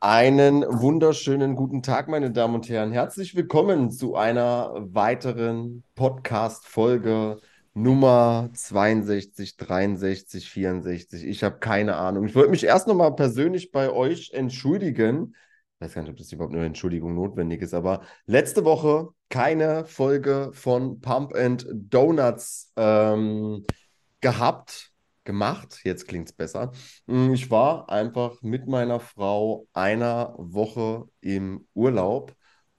Einen wunderschönen guten Tag, meine Damen und Herren. Herzlich willkommen zu einer weiteren Podcast-Folge Nummer 62, 63, 64. Ich habe keine Ahnung. Ich wollte mich erst nochmal persönlich bei euch entschuldigen. Ich weiß gar nicht, ob das überhaupt eine Entschuldigung notwendig ist, aber letzte Woche keine Folge von Pump and Donuts ähm, gehabt gemacht. Jetzt klingt es besser. Mm, ich war einfach mit meiner Frau einer Woche im Urlaub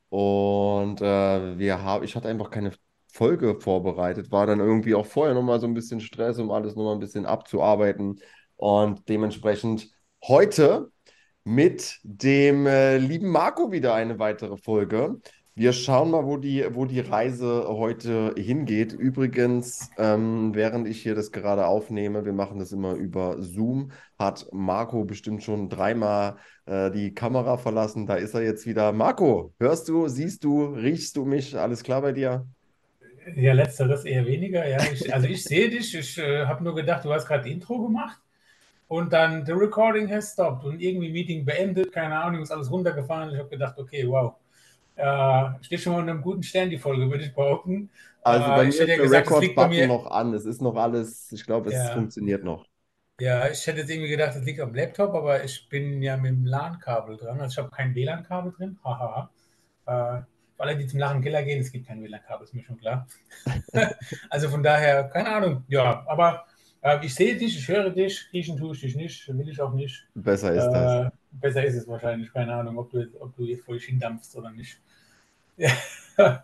und äh, wir haben, ich hatte einfach keine Folge vorbereitet, war dann irgendwie auch vorher nochmal so ein bisschen Stress, um alles nochmal ein bisschen abzuarbeiten und dementsprechend heute mit dem äh, lieben Marco wieder eine weitere Folge. Wir schauen mal, wo die, wo die Reise heute hingeht. Übrigens, ähm, während ich hier das gerade aufnehme, wir machen das immer über Zoom, hat Marco bestimmt schon dreimal äh, die Kamera verlassen. Da ist er jetzt wieder. Marco, hörst du, siehst du, riechst du mich? Alles klar bei dir? Ja, letzteres eher weniger. Ja. Ich, also ich sehe dich. Ich äh, habe nur gedacht, du hast gerade Intro gemacht und dann the recording has stopped und irgendwie Meeting beendet. Keine Ahnung, ist alles runtergefahren. Ich habe gedacht, okay, wow äh, steht schon mal in einem guten Stern, die Folge, würde ich behaupten. Also bei äh, mir ist der gesagt, Record-Button noch an. Es ist noch alles, ich glaube, es ja. funktioniert noch. Ja, ich hätte jetzt irgendwie gedacht, es liegt am Laptop, aber ich bin ja mit dem LAN-Kabel dran. Also ich habe kein WLAN-Kabel drin. Haha. äh, für alle, die zum Lachen Keller gehen, es gibt kein WLAN-Kabel, ist mir schon klar. also von daher, keine Ahnung. Ja, aber äh, ich sehe dich, ich höre dich, riechen tue ich dich nicht, will ich auch nicht. Besser ist das. Äh, besser ist es wahrscheinlich, keine Ahnung, ob du, ob du jetzt voll hindampfst oder nicht.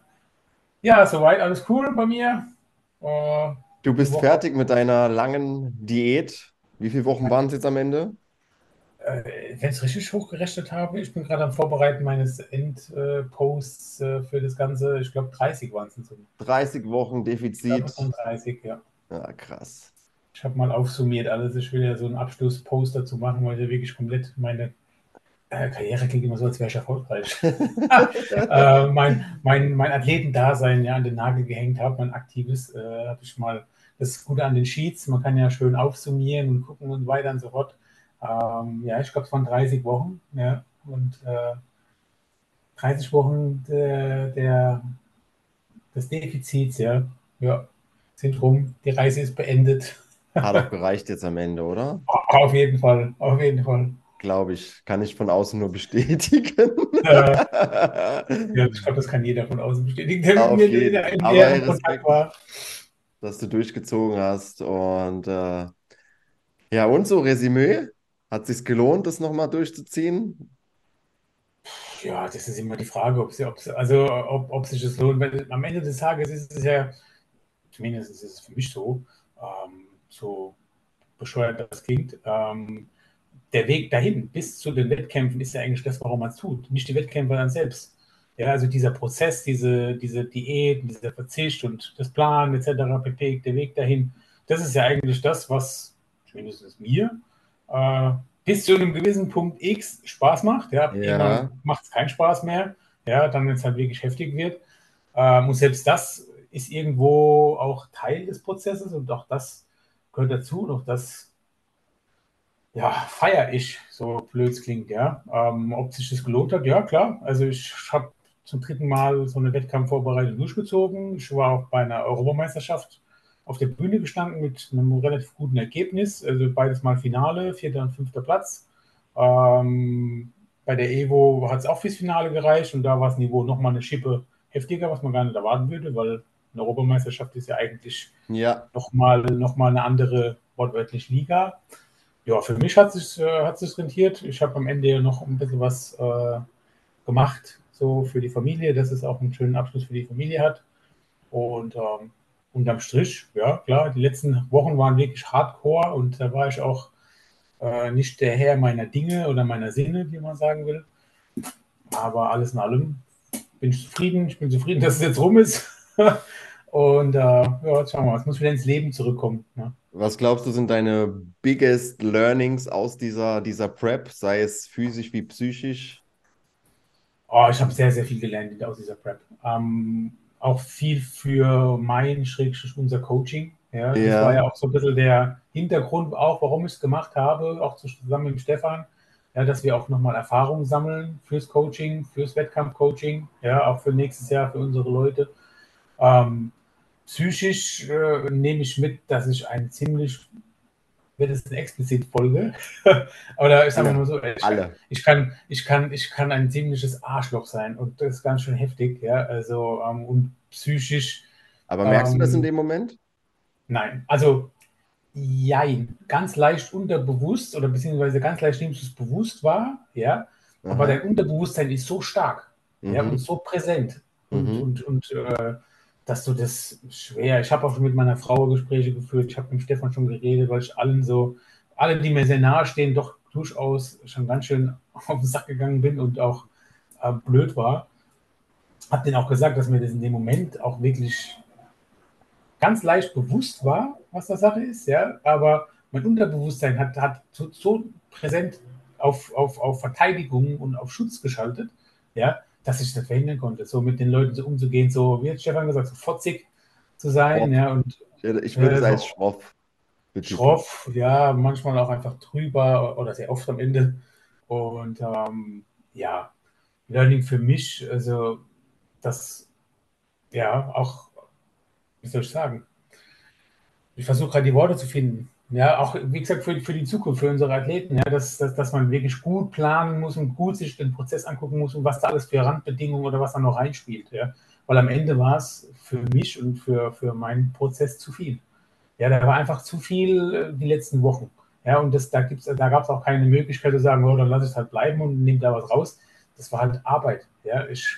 Ja, soweit alles cool bei mir. Uh, du bist Woche. fertig mit deiner langen Diät. Wie viele Wochen waren es jetzt am Ende? Äh, Wenn ich es richtig hochgerechnet habe, ich bin gerade am Vorbereiten meines Endposts äh, für das Ganze. Ich glaube, 30 waren es. 30 Wochen Defizit. 30, ja. Ja, krass. Ich habe mal aufsummiert alles. Ich will ja so einen Abschlusspost dazu machen, weil ich ja wirklich komplett meine äh, Karriere klingt immer so, als wäre ich erfolgreich. äh, mein, mein, mein Athletendasein ja, an den Nagel gehängt habe, mein aktives, äh, habe ich mal das Gute an den Sheets. Man kann ja schön aufsummieren und gucken und weiter und so fort. Ähm, ja, ich glaube, es waren 30 Wochen. Ja, und äh, 30 Wochen der, der, des Defizits, ja, ja, sind rum. Die Reise ist beendet. Hat auch gereicht jetzt am Ende, oder? Auf jeden Fall, auf jeden Fall glaube ich. Kann ich von außen nur bestätigen. Ja, ja ich glaube, das kann jeder von außen bestätigen, der mit mir in, in Aber Kontakt war. Dass du durchgezogen hast. Und äh, ja, und so Resümee? Hat es sich gelohnt, das nochmal durchzuziehen? Ja, das ist immer die Frage, ob, sie, ob, also, ob, ob sich das lohnt. Weil am Ende des Tages ist es ja, zumindest ist es für mich so, ähm, so bescheuert das klingt, ähm, der Weg dahin bis zu den Wettkämpfen ist ja eigentlich das, warum man es tut, nicht die Wettkämpfe dann selbst. Ja, also dieser Prozess, diese, diese Diät, dieser Verzicht und das Plan etc., pp, der Weg dahin, das ist ja eigentlich das, was zumindest mir äh, bis zu einem gewissen Punkt X Spaß macht. Ja, ja. macht es keinen Spaß mehr. Ja, dann, wenn es halt wirklich heftig wird. Ähm, und selbst das ist irgendwo auch Teil des Prozesses und auch das gehört dazu. Auch das ja, feiere ich, so blöd es klingt, ja. Ähm, ob sich das gelohnt hat, ja, klar. Also ich habe zum dritten Mal so eine Wettkampfvorbereitung durchgezogen. Ich war auch bei einer Europameisterschaft auf der Bühne gestanden mit einem relativ guten Ergebnis. Also beides mal Finale, vierter und fünfter Platz. Ähm, bei der Evo hat es auch fürs Finale gereicht und da war das Niveau nochmal eine Schippe heftiger, was man gar nicht erwarten würde, weil eine Europameisterschaft ist ja eigentlich ja. nochmal noch mal eine andere wortwörtlich Liga ja, für mich hat es äh, hat sich rentiert. Ich habe am Ende noch ein bisschen was äh, gemacht, so für die Familie, dass es auch einen schönen Abschluss für die Familie hat. Und ähm, unterm Strich, ja, klar, die letzten Wochen waren wirklich hardcore und da war ich auch äh, nicht der Herr meiner Dinge oder meiner Sinne, wie man sagen will. Aber alles in allem bin ich zufrieden. Ich bin zufrieden, dass es jetzt rum ist. Und äh, ja, jetzt schauen wir mal, es muss wieder ins Leben zurückkommen. Ne? Was glaubst du, sind deine biggest learnings aus dieser, dieser Prep, sei es physisch wie psychisch? Oh, ich habe sehr, sehr viel gelernt aus dieser Prep. Ähm, auch viel für mein, Schrägstrich, unser Coaching. Ja, das ja. war ja auch so ein bisschen der Hintergrund, auch warum ich es gemacht habe, auch zusammen mit Stefan. ja, dass wir auch nochmal Erfahrung sammeln fürs Coaching, fürs Wettkampfcoaching, ja, auch für nächstes Jahr für unsere Leute. Ähm, psychisch äh, nehme ich mit, dass ich ein ziemlich wird es eine explizit Folge. Da ist einfach nur so, ich, Alle. ich, kann, ich, kann, ich kann ein ziemliches Arschloch sein und das ist ganz schön heftig, ja. Also ähm, und psychisch. Aber merkst ähm, du das in ähm, dem Moment? Nein, also jein, ganz leicht unterbewusst oder beziehungsweise ganz leicht nimmst du es bewusst wahr, ja. Aha. Aber dein Unterbewusstsein ist so stark mhm. ja, und so präsent. Und, mhm. und, und äh, dass du das schwer. Ich habe auch schon mit meiner Frau Gespräche geführt. Ich habe mit Stefan schon geredet, weil ich allen so, alle, die mir sehr nahe stehen, doch durchaus schon ganz schön auf den Sack gegangen bin und auch äh, blöd war. Habe denen auch gesagt, dass mir das in dem Moment auch wirklich ganz leicht bewusst war, was das Sache ist, ja, aber mein Unterbewusstsein hat, hat so, so präsent auf, auf, auf Verteidigung und auf Schutz geschaltet, ja, dass ich das verhindern konnte, so mit den Leuten so umzugehen, so wie hat Stefan gesagt, so fotzig zu sein. Ja, und, ich würde äh, es als schroff. Schroff, ja, manchmal auch einfach drüber oder sehr oft am Ende. Und ähm, ja, Learning für mich, also das, ja, auch, wie soll ich sagen, ich versuche gerade die Worte zu finden. Ja, auch wie gesagt für, für die Zukunft, für unsere Athleten, ja, dass, dass, dass man wirklich gut planen muss und gut sich den Prozess angucken muss und was da alles für Randbedingungen oder was da noch reinspielt. Ja. Weil am Ende war es für mich und für, für meinen Prozess zu viel. Ja, da war einfach zu viel äh, die letzten Wochen. Ja, und das, da, da gab es auch keine Möglichkeit zu sagen, oh, dann lass es halt bleiben und nehme da was raus. Das war halt Arbeit. Ja, ich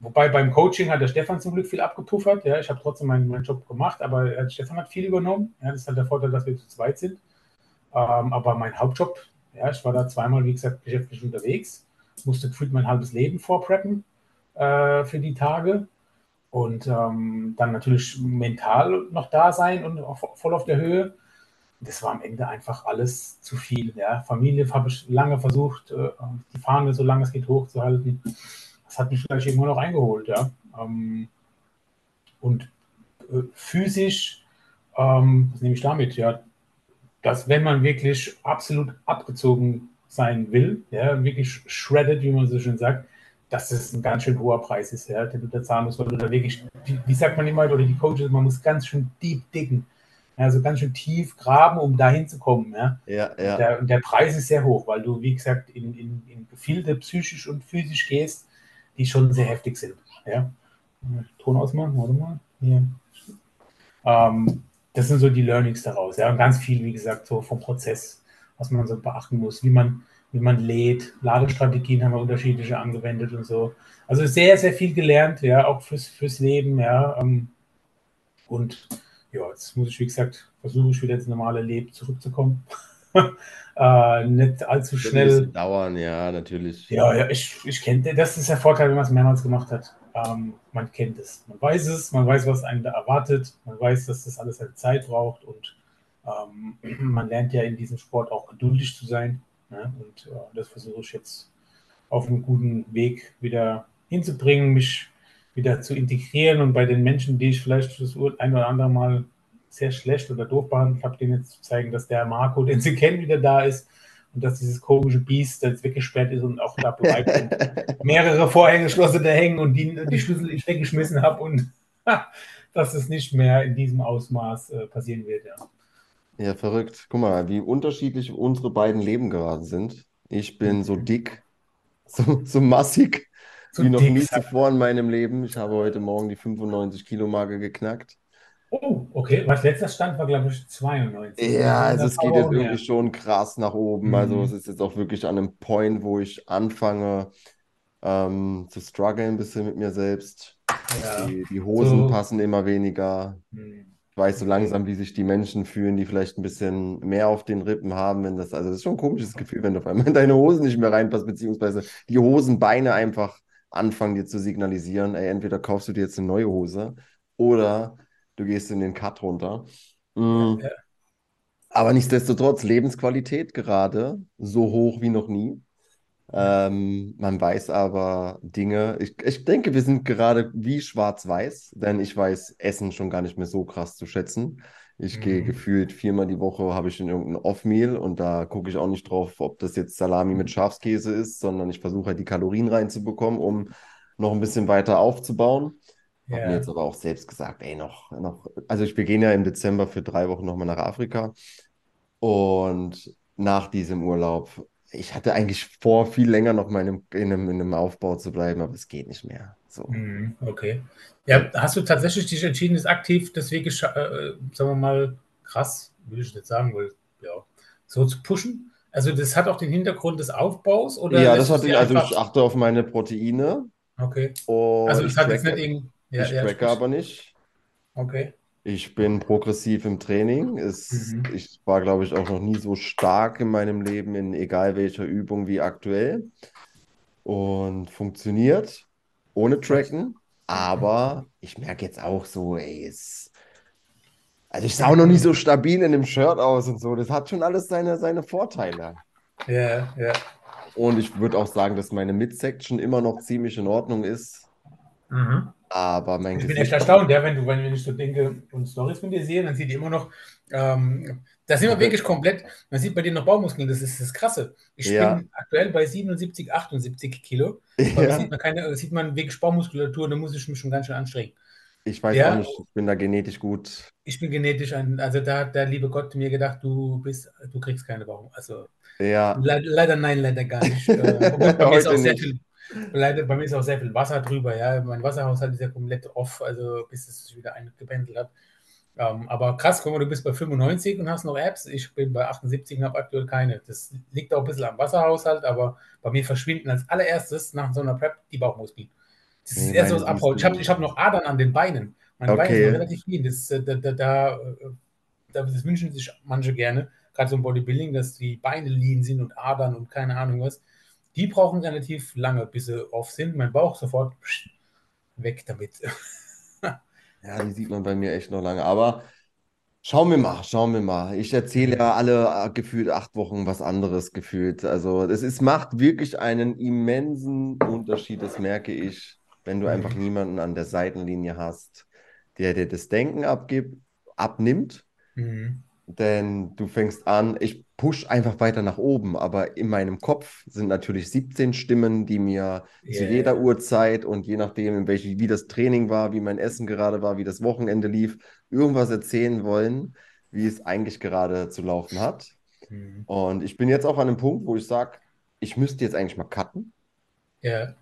Wobei beim Coaching hat der Stefan zum Glück viel abgepuffert. Ja, ich habe trotzdem meinen, meinen, Job gemacht, aber der Stefan hat viel übernommen. Ja, das ist halt der Vorteil, dass wir zu zweit sind. Ähm, aber mein Hauptjob, ja, ich war da zweimal, wie gesagt, geschäftlich unterwegs, musste gefühlt mein halbes Leben vorpreppen äh, für die Tage und ähm, dann natürlich mental noch da sein und voll auf der Höhe. Das war am Ende einfach alles zu viel. Ja. Familie habe ich lange versucht, äh, die Fahne so lange es geht hochzuhalten das hat mich vielleicht irgendwann noch eingeholt, ja. Ähm, und äh, physisch, ähm, was nehme ich damit? Ja, dass wenn man wirklich absolut abgezogen sein will, ja, wirklich shredded, wie man so schön sagt, dass das ein ganz schön hoher Preis ist, ja, den du da zahlen musst, weil du da wirklich, wie, wie sagt man immer, oder die Coaches, man muss ganz schön deep dicken, also ganz schön tief graben, um da hinzukommen. Ja. Ja, ja. Der, der Preis ist sehr hoch, weil du, wie gesagt, in, in, in Gefilde psychisch und physisch gehst, die schon sehr heftig sind. Ja? Ton ausmachen, warte mal. Hier. Ähm, das sind so die Learnings daraus. Ja? Und ganz viel, wie gesagt, so vom Prozess, was man so beachten muss, wie man, wie man lädt. Ladestrategien haben wir unterschiedliche angewendet und so. Also sehr, sehr viel gelernt, ja, auch fürs, fürs Leben, ja. Ähm, und ja, jetzt muss ich, wie gesagt, versuche ich wieder ins normale Leben zurückzukommen. äh, nicht allzu schnell. dauern, ja, natürlich. Ja, ja, ich, ich kenne das ist der Vorteil, wenn man es mehrmals gemacht hat. Ähm, man kennt es. Man weiß es, man weiß, was einen da erwartet, man weiß, dass das alles eine Zeit braucht und ähm, man lernt ja in diesem Sport auch geduldig zu sein. Ne? Und äh, das versuche ich jetzt auf einem guten Weg wieder hinzubringen, mich wieder zu integrieren und bei den Menschen, die ich vielleicht das ein oder andere Mal sehr schlecht oder doof behandelt habe, denen jetzt zu zeigen, dass der Marco, den sie kennen, wieder da ist und dass dieses komische Biest jetzt weggesperrt ist und auch da bleibt mehrere Vorhängeschlosse da hängen und die, die Schlüssel ich weggeschmissen habe und dass es nicht mehr in diesem Ausmaß äh, passieren wird. Ja. ja, verrückt. Guck mal, wie unterschiedlich unsere beiden Leben gerade sind. Ich bin so dick, so, so massig so wie noch nie zuvor in meinem Leben. Ich habe heute Morgen die 95 Kilo Marke geknackt. Oh, okay. Was letzter Stand war, glaube ich, 92. Ja, also es geht jetzt irgendwie schon krass nach oben. Also mhm. Also es ist jetzt auch wirklich an einem Point, wo ich anfange ähm, zu strugglen ein bisschen mit mir selbst. Ja. Die, die, Hosen so. passen immer weniger. Mhm. Ich weiß so langsam, wie sich die Menschen fühlen, die vielleicht ein bisschen mehr auf den Rippen haben. Wenn das, also das ist schon ein komisches Gefühl, wenn du auf einmal in deine Hosen nicht mehr reinpasst, beziehungsweise die Hosenbeine einfach anfangen dir zu signalisieren, ey, entweder kaufst du dir jetzt eine neue Hose oder du gehst in den Cut runter. Mhm. Ja. Aber nichtsdestotrotz, Lebensqualität gerade so hoch wie noch nie. Ähm, man weiß aber Dinge. Ich, ich denke, wir sind gerade wie schwarz-weiß, denn ich weiß Essen schon gar nicht mehr so krass zu schätzen. Ich gehe Mhm. gefühlt viermal die Woche, habe ich in irgendein Off-Meal und da gucke ich auch nicht drauf, ob das jetzt Salami mit Schafskäse ist, sondern ich versuche halt die Kalorien reinzubekommen, um noch ein bisschen weiter aufzubauen. Habe mir jetzt aber auch selbst gesagt, ey, noch, noch, also ich, wir gehen ja im Dezember für drei Wochen nochmal nach Afrika und nach diesem Urlaub, ich hatte eigentlich vor, viel länger noch mal in einem, in einem, in einem Aufbau zu bleiben, aber es geht nicht mehr. So. Mhm. Okay. Ja. Hast du tatsächlich dich entschieden, das aktiv deswegen, äh, sagen wir mal, krass, will ich nicht sagen, weil, ja, so zu pushen? Also das hat auch den Hintergrund des Aufbaus oder Ja, das hatte ich, also ich achte auf meine Proteine Okay. Also ich es hat jetzt nicht tracke, irgend... Ja, ich ja, tracke sprich. aber nicht. Okay. Ich bin progressiv im Training. Es, Mhm. ich war, glaube ich, auch noch nie so stark in meinem Leben, in egal welcher Übung wie aktuell. Und funktioniert ohne Tracken. Aber ich merke jetzt auch so, ey, es, also ich sah auch noch nie so stabil in dem Shirt aus und so. Das hat schon alles seine, seine Vorteile. Ja, ja. Und ich würde auch sagen, dass meine Midsection immer noch ziemlich in Ordnung ist. Mhm. Aber mein Ich bin Gesicht. echt erstaunt, ja, wenn du, wenn ich so denke und Stories von dir sehe, dann sieht die immer noch, ähm, da sind wir wirklich komplett, man sieht bei dir noch Bauchmuskeln, das ist das Krasse. Ich Ja. bin aktuell bei 77, 78 Kilo. Ja, sieht man keine, sieht man wirklich Bauchmuskulatur, da muss ich mich schon ganz schön anstrengen. ich weiß Ja. auch nicht, ich bin da genetisch gut. Ich bin genetisch ein, also da hat der liebe Gott mir gedacht, du bist, du kriegst keine Bauch. Also Ja, le leider nein, leider gar nicht. Äh, Heute nicht. viel, leider, bei mir ist auch sehr viel Wasser drüber, ja. Mein Wasserhaushalt ist ja komplett off, also bis es sich wieder eingependelt hat. Ähm, aber krass, guck mal, du bist bei 95 und hast noch Apps. Ich bin bei 78 und habe aktuell keine. Das liegt auch ein bisschen am Wasserhaushalt, aber bei mir verschwinden als allererstes nach so einer Prep die Bauchmuskeln. Das ist Nee, meine das Abhauen. Ich habe hab noch Adern an den Beinen. Meine Beine Okay. sind noch relativ lean. Das, äh, da, da, da, äh, da, das wünschen sich manche gerne, gerade so im Bodybuilding, dass die Beine lean sind und Adern und keine Ahnung was. Die brauchen relativ lange, bis sie off sind. Mein Bauch sofort weg damit. Ja, die sieht man bei mir echt noch lange. Aber schauen wir mal, schauen wir mal. Ich erzähle ja alle äh, gefühlt acht Wochen was anderes gefühlt. Also es ist, macht wirklich einen immensen Unterschied, das merke ich, wenn du einfach niemanden an der Seitenlinie hast, der dir das Denken abgibt, abnimmt. Mhm. Denn du fängst an, ich push einfach weiter nach oben, aber in meinem Kopf sind natürlich 17 Stimmen, die mir zu Ja. jeder Uhrzeit und je nachdem, in welche, wie das Training war, wie mein Essen gerade war, wie das Wochenende lief, irgendwas erzählen wollen, wie es eigentlich gerade zu laufen hat. Mhm. Und ich bin jetzt auch an einem Punkt, wo ich sage, ich müsste jetzt eigentlich mal cutten. Ja.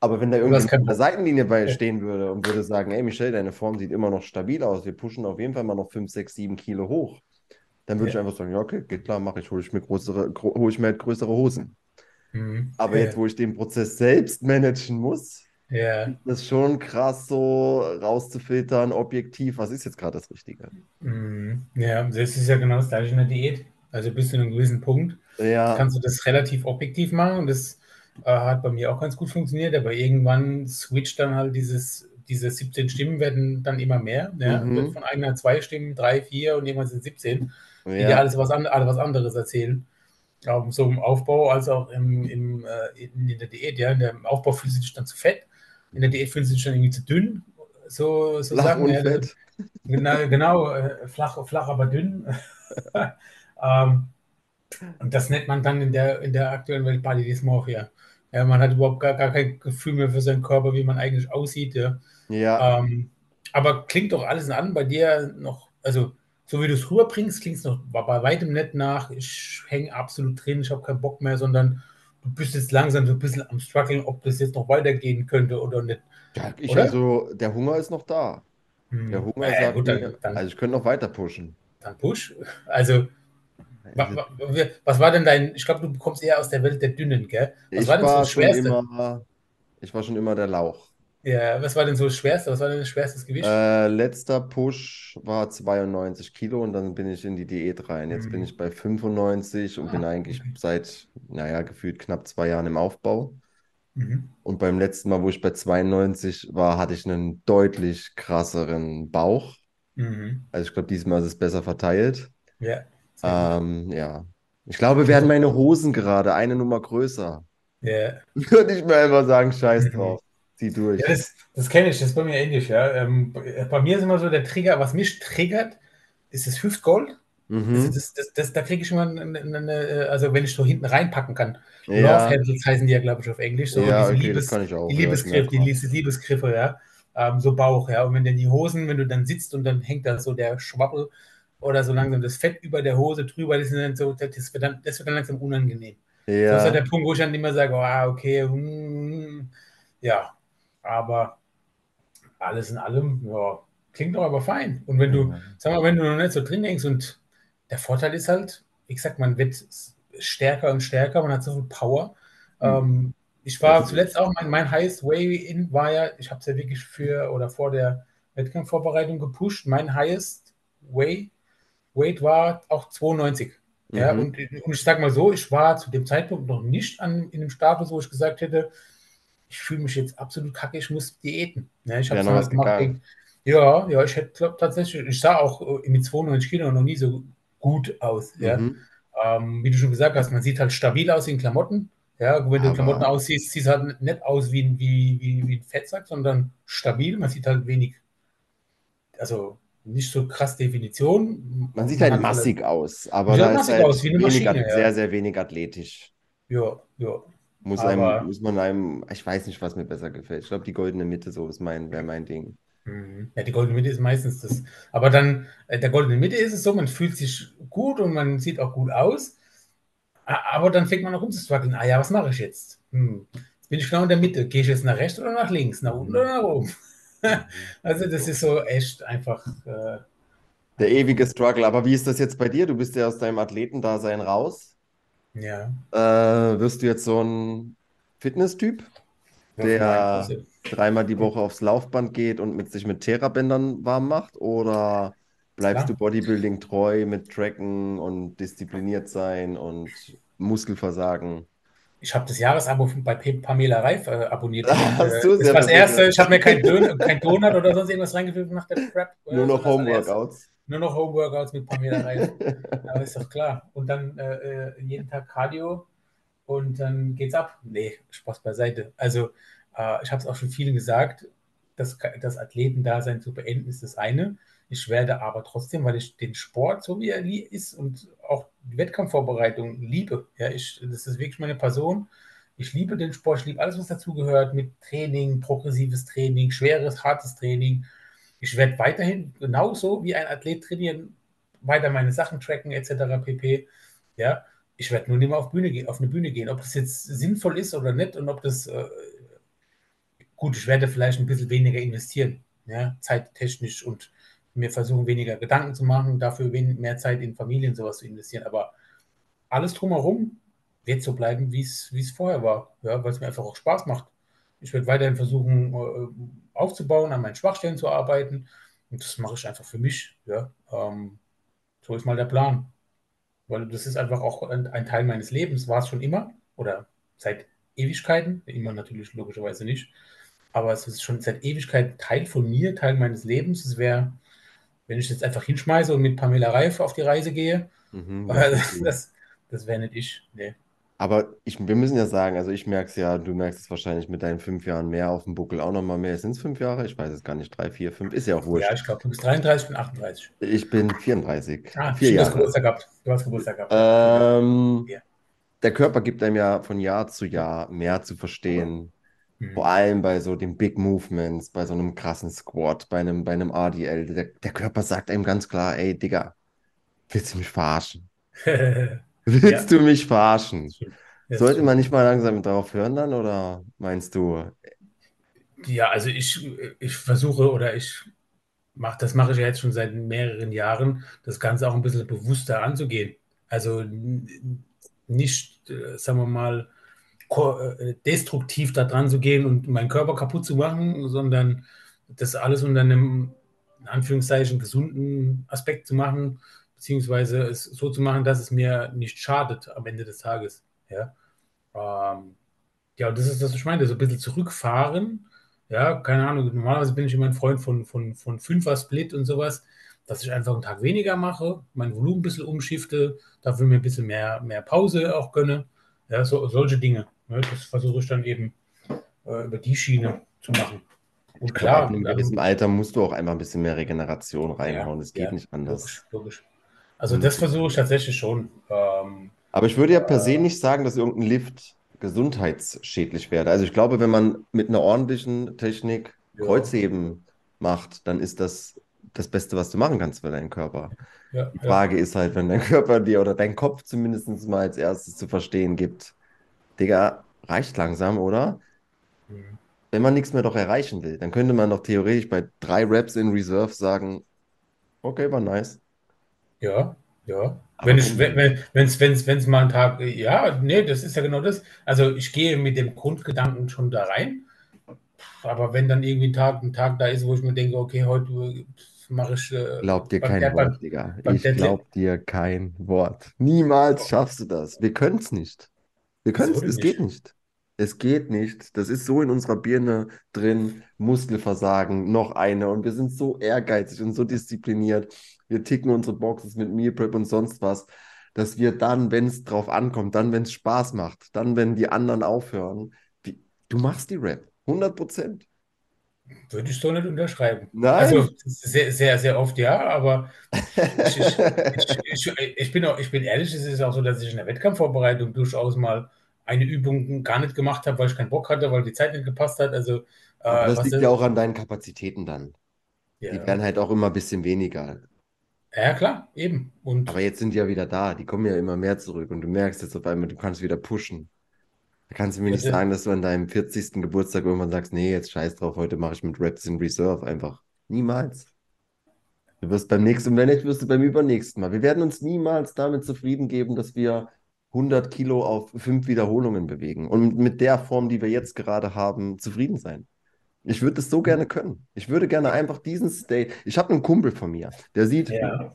Aber wenn da keinen an der. Seitenlinie bei stehen würde und würde sagen, ey Michelle, deine Form sieht immer noch stabil aus, wir pushen auf jeden Fall mal noch 5, 6, 7 Kilo hoch, dann würde Ja. ich einfach sagen, ja, okay, geht klar, mache ich, hole ich mir größere, hole ich mir halt größere Hosen. Mhm. Aber ja. jetzt, wo ich den Prozess selbst managen muss, Ja. ist es schon krass, so rauszufiltern, objektiv, was ist jetzt gerade das Richtige? Mhm. Ja, das ist ja genau das gleiche in der Diät. Also bis zu einem gewissen Punkt Ja, kannst du das relativ objektiv machen und das äh, hat bei mir auch ganz gut funktioniert, aber irgendwann switcht dann halt dieses, diese 17 Stimmen werden dann immer mehr. Ja? Mhm. Von einer zwei Stimmen, drei, vier und irgendwann sind 17, die dir ja, alles was, an, alles was anderes erzählen. Ähm, so im Aufbau als auch im, im, äh, in, der Diät. Ja? In der, Im Aufbau fühlst du dich dann zu fett, in der Diät fühlst du dich dann irgendwie zu dünn. So, so flach Sachen. und ja, fett. Genau, genau äh, flach, flach, aber dünn. ähm, und das nennt man dann in der, in der aktuellen Welt Body Dysmorphia. Ja, man hat überhaupt gar, gar kein Gefühl mehr für seinen Körper, wie man eigentlich aussieht. Ja. Ja, Ähm, aber klingt doch alles an bei dir noch, also so wie du es rüberbringst, klingt es noch bei weitem nicht nach, ich hänge absolut drin, ich habe keinen Bock mehr, sondern du bist jetzt langsam so ein bisschen am struggeln, ob das jetzt noch weitergehen könnte oder nicht. ja ich Oder? also, der Hunger ist noch da. Hm. Der Hunger Ja, sagt gut, dann, dann, also ich könnte noch weiter pushen. dann push. Also wa- Was war denn dein, ich glaube, du kommst eher aus der Welt der Dünnen, gell? Was Ich war denn so das Schwerste? immer, ich war schon immer der Lauch. Ja, was war denn so das Schwerste? Was war denn das schwerstes Gewicht? Äh, letzter Push war 92 Kilo und dann bin ich in die Diät rein. Jetzt bin Mhm. ich bei 95 und bin Ah, eigentlich okay. seit, naja, gefühlt knapp zwei Jahren im Aufbau. Mhm. Und beim letzten Mal, wo ich bei 92 war, hatte ich einen deutlich krasseren Bauch. Mhm. Also ich glaube, diesmal ist es besser verteilt. Ja. sehr Ähm, ja. Ich glaube, werden meine Hosen gerade eine Nummer größer. gut. Ja. Würde ich mir einfach sagen, scheiß Mhm. drauf. Zieh durch. Ja, das, das kenne ich, das ist bei mir ähnlich, ja. Ähm, bei mir ist immer so der Trigger, was mich triggert, ist das Hüftgold. Mhm. Das, das, das, da kriege ich immer eine, eine, also wenn ich so hinten reinpacken kann. Ja. Love Handles heißen die ja, glaube ich, auf Englisch. So Ja, okay, Liebes, das kann ich auch. die Ja, Liebesgriffe, die Liebesgriffe, ja. Ähm, so Bauch, ja. Und wenn dann die Hosen, wenn du dann sitzt und dann hängt da so der Schwabbel oder so langsam das Fett über der Hose drüber, das, ist dann so, das, wird, dann, das wird dann langsam unangenehm. Das ist Ja. halt der Punkt, wo ich dann immer sage, oh, ah, okay, hm, ja, aber alles in allem, ja, klingt doch aber fein. Und wenn du, sag mal, wenn du noch nicht so drin hängst und der Vorteil ist halt, wie gesagt, man wird stärker und stärker, man hat so viel Power. Ähm, ich war zuletzt auch, mein, mein Highest Way in war ja, ich habe es ja wirklich für oder vor der Wettkampfvorbereitung gepusht. Mein Highest Way Weight war auch 92. Ja, Mhm. und, und ich sage mal so, ich war zu dem Zeitpunkt noch nicht an, in dem Status, wo ich gesagt hätte, ich fühle mich jetzt absolut kacke, ich muss diäten. Ja, ich habe Ja, noch damals was gemacht. wegen- Ja, ja, ich hätte glaub, tatsächlich, ich sah auch äh, mit 92 Kilo noch nie so gut aus. Ja. Mhm. Ähm, wie du schon gesagt hast, man sieht halt stabil aus in Klamotten. Ja, wenn du Aber- Klamotten aussiehst, siehst du halt nicht aus wie, ein- wie, wie, wie ein Fettsack, sondern stabil. Man sieht halt wenig, also nicht so krass Definition. Man sieht halt massig aus, aber Sieht da halt ist halt aus, wie eine wenig, Maschine, ja. sehr, sehr wenig athletisch. Ja, ja. Muss, Aber- einem, muss man einem, ich weiß nicht, was mir besser gefällt. Ich glaube, die goldene Mitte so ist mein, wäre mein Ding. Mhm. Ja, die goldene Mitte ist meistens das. Aber dann, äh, der goldene Mitte ist es so, man fühlt sich gut und man sieht auch gut aus. Aber dann fängt man auch rumzustruggeln. Ah ja, was mache ich jetzt? Hm. Jetzt bin ich genau in der Mitte. Gehe ich jetzt nach rechts oder nach links? Nach unten oder nach oben? Also, das ist so echt einfach. Äh, Der ewige Struggle. Aber wie ist das jetzt bei dir? Du bist ja aus deinem Athletendasein raus. Ja. Äh, wirst du jetzt so ein Fitness-Typ, Der- dreimal die Woche aufs Laufband geht und mit sich mit Therabändern warm macht? Oder bleibst Klar. du Bodybuilding treu mit Tracken und diszipliniert sein und Muskelversagen? Ich habe das Jahresabo bei Pamela Reif äh, abonniert. Hast Äh, du? das war das Erste. Ich habe mir kein, Dön kein Donut oder sonst irgendwas reingefüllt nach der Prep. äh, Nur noch das. Homeworkouts. Nur noch Homeworkouts mit Pamela Reif. Aber ist doch klar. Und dann äh, äh, jeden Tag Cardio und dann geht's ab. Nee, Spaß beiseite. Also, äh, ich habe es auch schon vielen gesagt, das, das Athletendasein zu beenden ist das eine. Ich werde aber trotzdem, weil ich den Sport, so wie er ist und auch die Wettkampfvorbereitung liebe. Ja, ich, das ist wirklich meine Person. Ich liebe den Sport, ich liebe alles, was dazugehört, mit Training, progressives Training, schweres, hartes Training. Ich werde weiterhin genauso wie ein Athlet trainieren, weiter meine Sachen tracken, etc. pp. Ja, ich werde nur nicht mehr auf, Bühne gehen, auf eine Bühne gehen. Ob das jetzt sinnvoll ist oder nicht und ob das äh, gut, ich werde vielleicht ein bisschen weniger investieren, ja, zeittechnisch und mir versuchen, weniger Gedanken zu machen, dafür mehr Zeit in Familie und sowas zu investieren. Aber alles drumherum wird so bleiben, wie es wie es vorher war, ja, weil es mir einfach auch Spaß macht. Ich werde weiterhin versuchen, äh, aufzubauen, an meinen Schwachstellen zu arbeiten. Und das mache ich einfach für mich. Ja. Ähm, so ist mal der Plan. Weil das ist einfach auch ein, ein Teil meines Lebens, war es schon immer oder seit Ewigkeiten. Immer natürlich logischerweise nicht. Aber es ist schon seit Ewigkeit Teil von mir, Teil meines Lebens. Es wäre, wenn ich jetzt einfach hinschmeiße und mit Pamela Reif auf die Reise gehe, Mhm, das das, das wäre nicht ich. Nee. Aber ich, wir müssen ja sagen, also ich merke es ja, du merkst es wahrscheinlich mit deinen fünf Jahren mehr auf dem Buckel auch nochmal mehr. Sind es fünf Jahre? Ich weiß es gar nicht. Drei, vier, fünf, ist ja auch wurscht. Ja, ich glaube, du bist 33, ich bin 38. Ich bin 34. Ah, Vier stimmt, du hast Jahre. Geburtstag gehabt. Du hast Geburtstag gehabt. Ähm, Ja. der Körper gibt einem ja von Jahr zu Jahr mehr zu verstehen. Hm. Vor allem bei so den Big Movements, bei so einem krassen Squat, bei einem, bei einem RDL. Der, der Körper sagt einem ganz klar, ey, Digga, willst du mich verarschen? Willst du mich verarschen? Sollte man nicht mal langsam darauf hören dann, oder meinst du? Ja, also ich, ich versuche oder ich mache, das mache ich ja jetzt schon seit mehreren Jahren, das Ganze auch ein bisschen bewusster anzugehen. Also nicht, äh, sagen wir mal, äh, destruktiv da dran zu gehen und meinen Körper kaputt zu machen, sondern das alles unter einem, in Anführungszeichen, gesunden Aspekt zu machen, beziehungsweise es so zu machen, dass es mir nicht schadet am Ende des Tages. Ja, ähm, ja und das ist das, was ich meine, so ein bisschen zurückfahren. Ja, keine Ahnung, normalerweise bin ich immer ein Freund von, von, von Fünfer-Split und sowas, dass ich einfach einen Tag weniger mache, mein Volumen ein bisschen umschifte, dafür mir ein bisschen mehr, mehr Pause auch gönne. Ja, so, solche Dinge. Ne, das versuche ich dann eben äh, über die Schiene zu machen. Und klar, einem ähm, gewissen Alter musst du auch einfach ein bisschen mehr Regeneration ja, reinhauen. Es geht ja, nicht anders. logisch, logisch. Also Und, das versuche ich tatsächlich schon. Ähm, aber ich würde ja per se nicht sagen, dass irgendein Lift gesundheitsschädlich wäre. Also ich glaube, wenn man mit einer ordentlichen Technik ja, Kreuzheben macht, dann ist das das Beste, was du machen kannst für deinen Körper. ja, Die ja. Frage ist halt, wenn dein Körper dir oder dein Kopf zumindest mal als erstes zu verstehen gibt, Digga, reicht langsam, oder? Mhm. Wenn man nichts mehr doch erreichen will, dann könnte man doch theoretisch bei drei Reps in Reserve sagen, okay, war nice. Ja, ja. Aber Wenn komm, wenn, wenn, wenn's, wenn's, wenn's mal ein Tag, ja, nee, das ist ja genau das. Also ich gehe mit dem Grundgedanken schon da rein. Aber wenn dann irgendwie ein Tag, ein Tag da ist, wo ich mir denke, okay, heute mache ich äh, glaub dir kein der, Wort, Digga. Ich glaub dir kein Wort. Niemals schaffst du das. Wir können es nicht. Wir können es, es geht nicht? Es geht nicht. Das ist so in unserer Birne drin. Muskelversagen, noch eine. Und wir sind so ehrgeizig und so diszipliniert. Wir ticken unsere Boxes mit Meal Prep und sonst was, dass wir dann, wenn es drauf ankommt, dann, wenn es Spaß macht, dann, wenn die anderen aufhören, wie, du machst die Rap. 100 Prozent. Würde ich so nicht unterschreiben. Nein. Also sehr, sehr, sehr oft ja, aber ich, ich, ich, ich, ich, bin auch, ich bin ehrlich, es ist auch so, dass ich in der Wettkampfvorbereitung durchaus mal eine Übung gar nicht gemacht habe, weil ich keinen Bock hatte, weil die Zeit nicht gepasst hat. Also, äh, das liegt ja auch an deinen Kapazitäten dann. Die ja. werden halt auch immer ein bisschen weniger. ja, klar, eben. Und Aber jetzt sind die ja wieder da. Die kommen ja immer mehr zurück. Und du merkst jetzt auf einmal, du kannst wieder pushen. Da kannst du mir nicht Ja, sagen, dass du an deinem 40. Geburtstag irgendwann sagst, nee, jetzt scheiß drauf, heute mache ich mit Reps in Reserve einfach. Niemals. Du wirst beim nächsten, wenn nicht, wirst du beim übernächsten Mal. Wir werden uns niemals damit zufrieden geben, dass wir 100 Kilo auf fünf Wiederholungen bewegen und mit der Form, die wir jetzt gerade haben, zufrieden sein. Ich würde es so gerne können. Ich würde gerne einfach diesen State. Ich habe einen Kumpel von mir, der sieht, ja.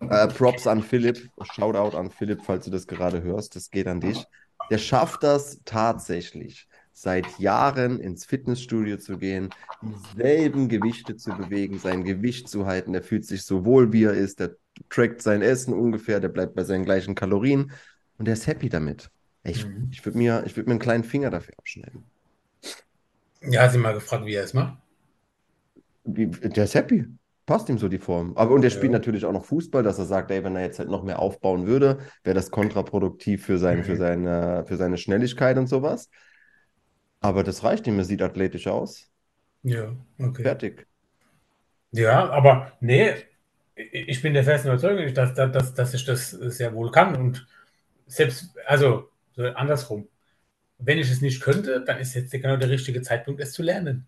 äh, Props an Philipp, Shoutout an Philipp, falls du das gerade hörst, das geht an dich. Der schafft das tatsächlich, seit Jahren ins Fitnessstudio zu gehen, dieselben Gewichte zu bewegen, sein Gewicht zu halten. Der fühlt sich so wohl, wie er ist, der trackt sein Essen ungefähr, der bleibt bei seinen gleichen Kalorien und der ist happy damit. Ich, Mhm. ich würde mir, ich würd mir einen kleinen Finger dafür abschneiden. Ja, hat sie mal gefragt, wie er es macht. Wie, der ist happy. Passt ihm so die Form. Aber und er spielt Ja. natürlich auch noch Fußball, dass er sagt, ey, wenn er jetzt halt noch mehr aufbauen würde, wäre das kontraproduktiv für, sein, für, Mhm. seine, für seine Schnelligkeit und sowas. Aber das reicht ihm, er sieht athletisch aus. Ja, okay. Fertig. Ja, aber nee, ich bin der festen Überzeugung, dass, dass, dass, dass ich das sehr wohl kann. Und selbst, also so andersrum, wenn ich es nicht könnte, dann ist jetzt genau der richtige Zeitpunkt, es zu lernen.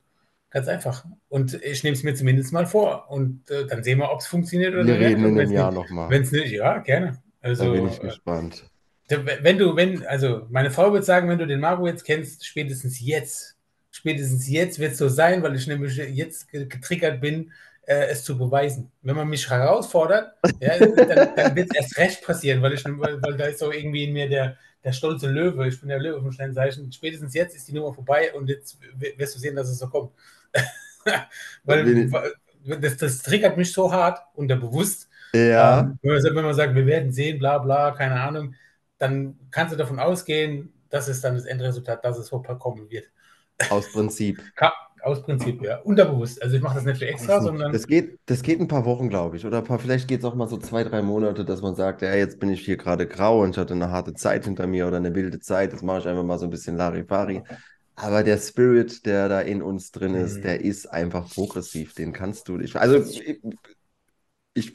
Ganz einfach. Und ich nehme es mir zumindest mal vor. Und äh, dann sehen wir, ob es funktioniert oder Wir nicht. reden Und in einem Jahr nochmal. Wenn es nicht, ja, gerne. Da Also, bin ich äh, gespannt. wenn du, wenn, also meine Frau wird sagen, wenn du den Marco jetzt kennst, spätestens jetzt, spätestens jetzt wird es so sein, weil ich nämlich jetzt ge- getriggert bin, äh, es zu beweisen. Wenn man mich herausfordert, ja, dann, dann wird es erst recht passieren, weil, ich, weil, weil da ist so irgendwie in mir der, der stolze Löwe. Ich bin der Löwe vom Sternzeichen. Spätestens jetzt ist die Nummer vorbei und jetzt wirst du sehen, dass es so kommt. Weil weil das, das triggert mich so hart, unterbewusst. Ja, Ähm, wenn, man, sagt- wenn man sagt, wir werden sehen, bla bla, keine Ahnung, dann kannst du davon ausgehen, das ist dann das Endresultat, dass es so kommen wird. aus Prinzip. Aus Prinzip, ja. Unterbewusst. Also ich mache das nicht für extra, sondern Das geht, das geht ein paar Wochen, glaube ich. Oder paar, vielleicht geht es auch mal so zwei, drei Monate, dass man sagt, ja, jetzt bin ich hier gerade grau und ich hatte eine harte Zeit hinter mir oder eine wilde Zeit. Jetzt mache ich einfach mal so ein bisschen Larifari. Aber der Spirit, der da in uns drin ist, Mhm. der ist einfach progressiv. Den kannst du nicht. Also ich, ich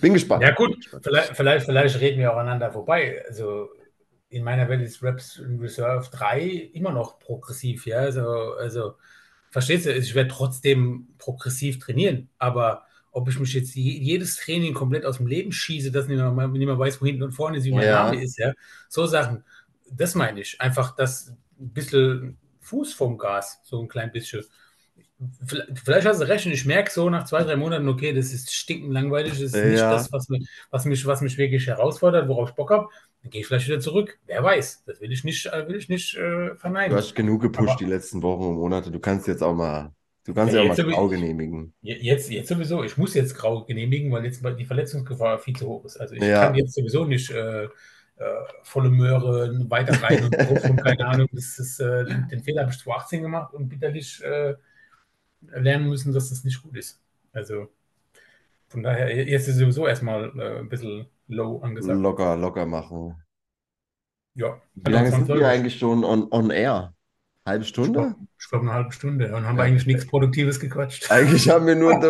bin gespannt. Ja, gut, vielleicht, vielleicht, vielleicht reden wir auch aneinander vorbei. Also in meiner Welt ist Raps in Reserve 3 immer noch progressiv, ja. Also, also verstehst du, ich werde trotzdem progressiv trainieren, aber ob ich mich jetzt je- jedes Training komplett aus dem Leben schieße, dass niemand, niemand weiß, wo hinten und vorne ist, wie mein Ja. Name ist, ja. So Sachen, das meine ich. Einfach das ein bisschen Fuß vom Gas, so ein klein bisschen. Vielleicht hast du recht und ich merke so nach zwei, drei Monaten, okay, das ist stinkend langweilig, das ist nicht Ja. das, was mich, was, mich, was mich wirklich herausfordert, worauf ich Bock habe. Dann gehe ich vielleicht wieder zurück. Wer weiß, das will ich nicht, äh, will ich nicht äh, Du verneinen. hast genug gepusht Aber- die letzten Wochen und Monate. Du kannst jetzt auch mal, du kannst Ja, ja, auch mal grau genehmigen. Je- Jetzt, jetzt sowieso, ich muss jetzt grau genehmigen, weil jetzt die Verletzungsgefahr viel zu hoch ist. Also ich Ja. kann jetzt sowieso nicht äh, äh, volle Möhre weiter rein und, und keine Ahnung. Das ist, äh, den, den Fehler habe ich 2018 gemacht und bitterlich äh, lernen müssen, dass das nicht gut ist. Also von daher, jetzt ist sowieso erstmal ein bisschen low angesagt. Locker, locker machen. Ja. Wie lange sind wir eigentlich schon on, on air? Halbe Stunde? Ich glaube, eine halbe Stunde. Und haben ja. eigentlich nichts Produktives gequatscht. Eigentlich haben wir nur.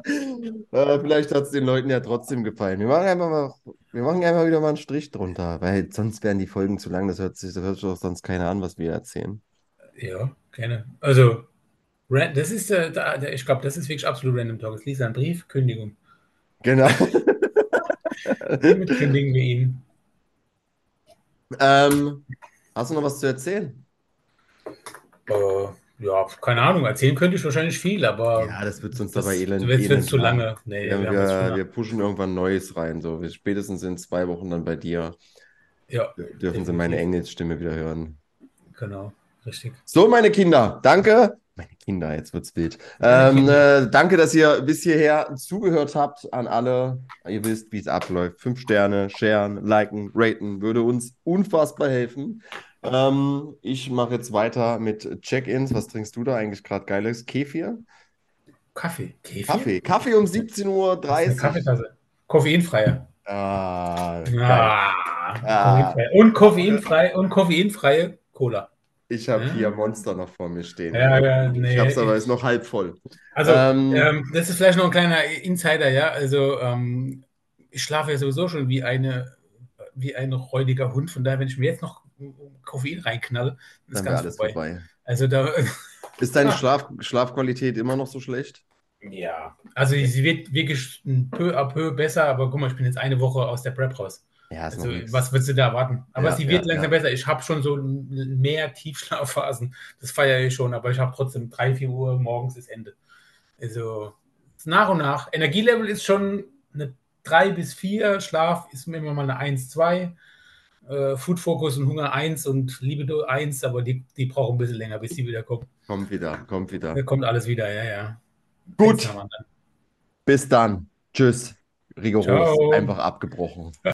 äh, vielleicht hat es den Leuten ja trotzdem gefallen. Wir machen, einfach mal, wir machen einfach wieder mal einen Strich drunter, weil sonst wären die Folgen zu lang. Das hört sich, das hört sich doch sonst keiner an, was wir erzählen. Ja, gerne. Also, das ist, äh, ich glaube, das ist wirklich absolut Random Talk. Es liest ein Brief, Kündigung. Genau. Damit kündigen wir ihn. Ähm, hast du noch was zu erzählen? Äh, ja, keine Ahnung. Erzählen könnte ich wahrscheinlich viel, aber. Ja, das wird uns dabei elend. Wird zu lange. Nee, ja, wir, wir, wir, pushen irgendwann Neues rein. So. Spätestens in zwei Wochen dann bei dir. Ja. Dürfen definitiv. Sie meine Engelsstimme wieder hören. Genau, richtig. So, meine Kinder, danke. Meine Kinder, jetzt wird's wild. Ähm, äh, danke, dass ihr bis hierher zugehört habt an alle. Ihr wisst, wie es abläuft. Fünf Sterne, sharen, liken, raten, würde uns unfassbar helfen. Ähm, ich mache jetzt weiter mit Check-ins. Was trinkst du da eigentlich gerade geiles? Kefir? Kaffee. Kefir? Kaffee. Kaffee um 17.30 Uhr. Kaffeetasse. Koffeinfreie. Ah, ah, ah. Und koffeinfrei und koffeinfreie Cola. Ich habe ja. hier Monster noch vor mir stehen. Ja, ja, nee, ich habe es aber, ist noch halb voll. Also, ähm, ähm, das ist vielleicht noch ein kleiner Insider, ja. Also, ähm, ich schlafe ja sowieso schon wie eine wie ein räudiger Hund. Von daher, wenn ich mir jetzt noch Koffein reinknalle, ist ganz alles vorbei. vorbei. Also da. Ist deine Schlaf Schlafqualität immer noch so schlecht? Ja, also sie wird wirklich peu à peu besser, aber guck mal, ich bin jetzt eine Woche aus der Prep raus. Ja, also, was würdest du da erwarten? Aber ja, sie wird ja, langsam besser. Ich habe schon so mehr Tiefschlafphasen. Das feiere ich schon, aber ich habe trotzdem drei, vier Uhr morgens ist Ende. Also nach und nach. Energielevel ist schon eine 3 bis 4, Schlaf ist immer mal eine 1, 2. Äh, Food Focus und Hunger 1 und Libido 1, aber die, die brauchen ein bisschen länger, bis die wieder kommen. Kommt wieder, kommt wieder. Da kommt alles wieder, ja, ja. Gut. Bis dann. Tschüss. Rigoros. Ciao. Einfach abgebrochen.